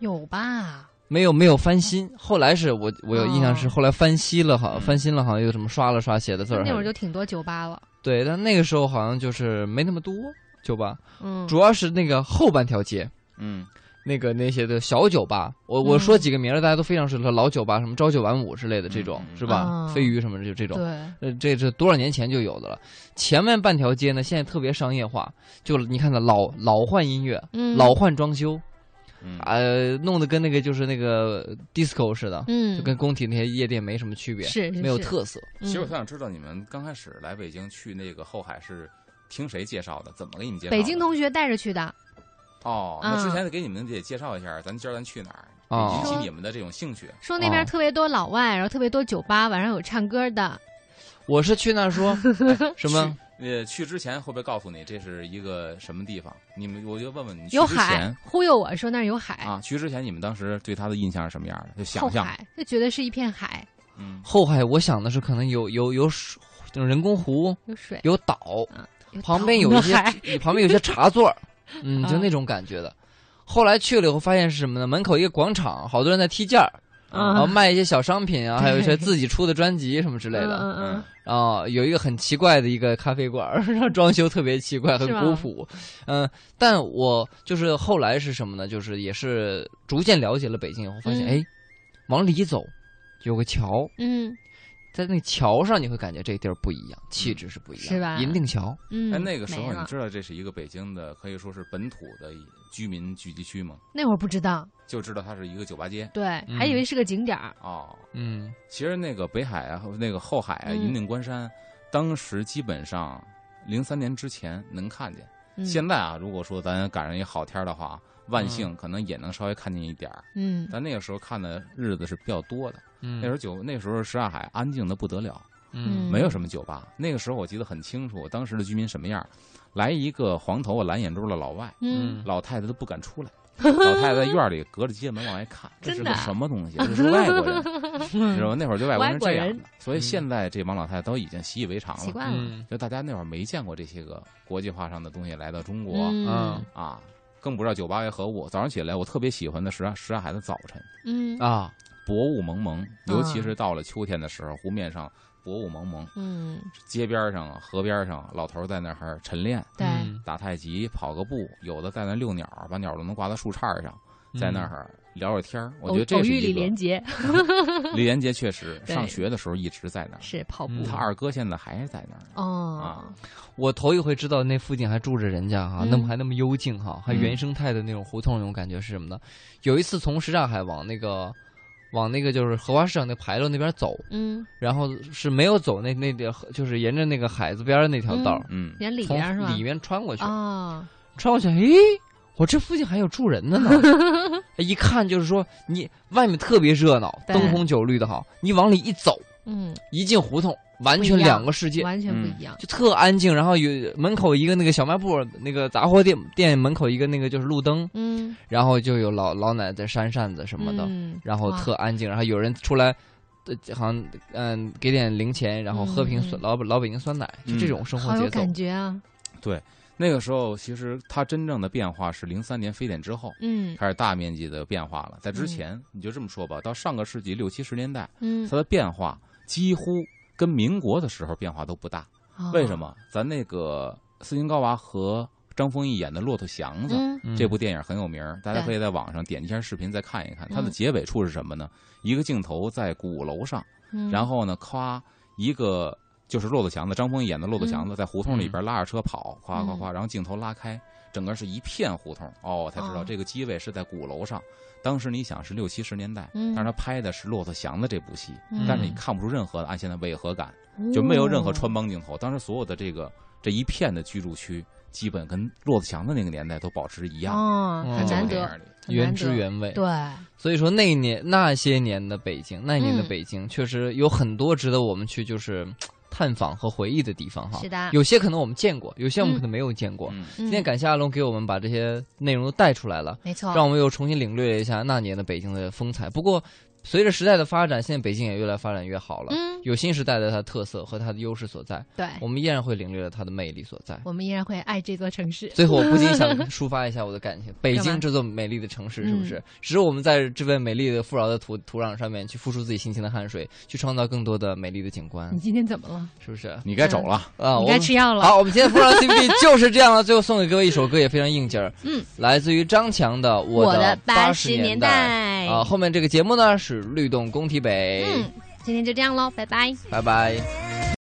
有吧？没有没有翻新。后来是我我有印象是哦后来翻新了，好像嗯翻新了，好像又什么刷了刷写的字儿。那会儿就挺多酒吧了。对，但那个时候好像就是没那么多酒吧，嗯，主要是那个后半条街。嗯那个那些的小酒吧，我我说几个名儿，大家都非常熟悉，老酒吧，什么朝九晚五之类的这种，嗯是吧？啊飞鱼什么的就这种，对，呃，这这多少年前就有的了。前面半条街呢，现在特别商业化，就你看的老老换音乐，嗯，老换装修，嗯呃，弄得跟那个就是那个 disco 似的，嗯，就跟工体那些夜店没什么区别，是是没有特色。嗯其实我特想知道你们刚开始来北京去那个后海是听谁介绍的？怎么给你们介绍？北京同学带着去的，哦，啊那之前得给你们得介绍一下，咱今儿咱去哪儿，哦引起你们的这种兴趣。说那边哦特别多老外，然后特别多酒吧，晚上有唱歌的。我是去那儿说 什么？呃，去之前会不会告诉你这是一个什么地方？你们我就问问你，去有之前海，忽悠我说那儿有海，啊，去之前你们当时对他的印象是什么样的？就想象，海就觉得是一片海，嗯，后海，我想的是可能有有有水，就是人工湖，有水，有岛，有旁边有一些旁边有些茶座，嗯，就啊那种感觉的。后来去了以后，发现是什么呢？门口一个广场，好多人在踢毽儿，然后啊卖一些小商品啊，还有一些自己出的专辑什么之类的。嗯嗯然后有一个很奇怪的一个咖啡馆儿，然后装修特别奇怪，很古朴。嗯，但我就是后来是什么呢？就是也是逐渐了解了北京以后，发现嗯。哎，往里走有个桥，嗯在那桥上你会感觉这地儿不一样，气质是不一样，是吧银锭桥，嗯，哎，那个时候你知道这是一个北京的，可以说是本土的居民聚集区吗？那会儿不知道，就知道它是一个酒吧街对，嗯还以为是个景点儿。哦。嗯其实那个北海啊，那个后海啊，嗯银锭关山，当时基本上零三年之前能看见。嗯现在啊，如果说咱赶上一好天的话，万幸可能也能稍微看见一点儿。嗯但那个时候看的日子是比较多的。嗯，那时候酒，那时候什刹海安静的不得了，嗯没有什么酒吧。那个时候我记得很清楚，当时的居民什么样，来一个黄头发蓝眼珠的老外，嗯，老太太都不敢出来。老太太在院里隔着街门往外看，这是个什么东西？这是外国人，你知道吗？那会儿对外国人是这样的，所以现在这帮老太太都已经习以为常了。习惯了。嗯就大家那会儿没见过这些个国际化上的东西来到中国、嗯嗯啊，更不知道酒吧为何物。早上起来，我特别喜欢的是什刹海的早晨，嗯啊，薄雾蒙蒙，尤其是到了秋天的时候，湖面上薄雾蒙蒙，嗯，街边上、河边上，老头在那儿晨练。对，嗯打太极、跑个步，有的在那遛鸟，把鸟都能挂在树杈上，在那儿聊聊天儿。我觉得这偶遇李是一个连杰李连杰确实上学的时候一直在那儿，是跑步嗯他二哥现在还是在那儿。哦啊，我头一回知道那附近还住着人家哈，嗯那么还那么幽静哈，还嗯原生态的那种胡同那种感觉是什么呢？有一次从什刹海往那个往那个就是荷花市场那牌楼那边走，嗯，然后是没有走那那点就是沿着那个海子边儿那条道儿，嗯，沿里从边是吧？里面穿过去，啊，穿过去，诶，我这附近还有住人的呢。一看就是说，你外面特别热闹，灯红酒绿的好，你往里一走，嗯，一进胡同，完全两个世界，完全不嗯一样。就特安静。然后有门口一个那个小卖部，那个杂货店店门口一个那个就是路灯，嗯然后就有老老奶奶在扇扇子什么的，嗯然后特安静。然后有人出来。呃，好像嗯，给点零钱，然后喝瓶酸、嗯老老北京酸奶，就这种生活节奏。感觉啊。那个时候其实它真正的变化是零三年非典之后嗯开始大面积的变化了。在之前，你就这么说吧，到上个世纪六七十年代，嗯，它的变化几乎跟民国的时候变化都不大。哦为什？么？咱那个斯琴高娃和张丰毅演的《骆驼祥子》这部电影很有名，大家可以在网上点一下视频再看一看。它的嗯结尾处是什么呢？一个镜头在鼓楼上，嗯然后呢，夸一个就是骆驼祥子，张丰毅演的骆驼祥子，在胡同里边拉着车跑，夸夸夸，然后镜头拉开，整个是一片胡同。哦，才知道哦这个机位是在鼓楼上。当时你想是六七十年代，嗯但是他拍的是骆驼祥子这部戏，嗯但是你看不出任何的按现在违和感，就没有任何穿哦帮镜头。当时所有的这个这一片的居住区，基本跟骆驼祥子那个年代都保持一样。原。汁原味。对，所以说那年那些年的北京，那年的嗯北京确实有很多值得我们去就是探访和回忆的地方哈。是的。有些可能我们见过，有些我们嗯可能没有见过。嗯，今今天感谢阿龙给我们把这些内容都带出来了，没错，让我们又重新领略了一下那年的北京的风采。不过，随着时代的发展，现在北京也越来发展越好了，嗯，有新时代的它的特色和它的优势所在，对，我们依然会领略了它的魅力所在。我们依然会爱这座城市。最后，我不禁想 抒发一下我的感情。北京这座美丽的城市，是不嗯是？只是我们在这份美丽的富饶的土土壤上面，去付出自己辛勤的汗水，去创造更多的美丽的景观你，今天怎么了？是不是？你该走了。啊，我该吃药了。好，我们今天富饶 CBD 就是这样了。最后送给各位一首歌，也非常应景儿，嗯，来自于张强的《我的八十年代》啊。后面这个节目呢是律动工体北，嗯，今天就这样喽，拜拜。拜拜。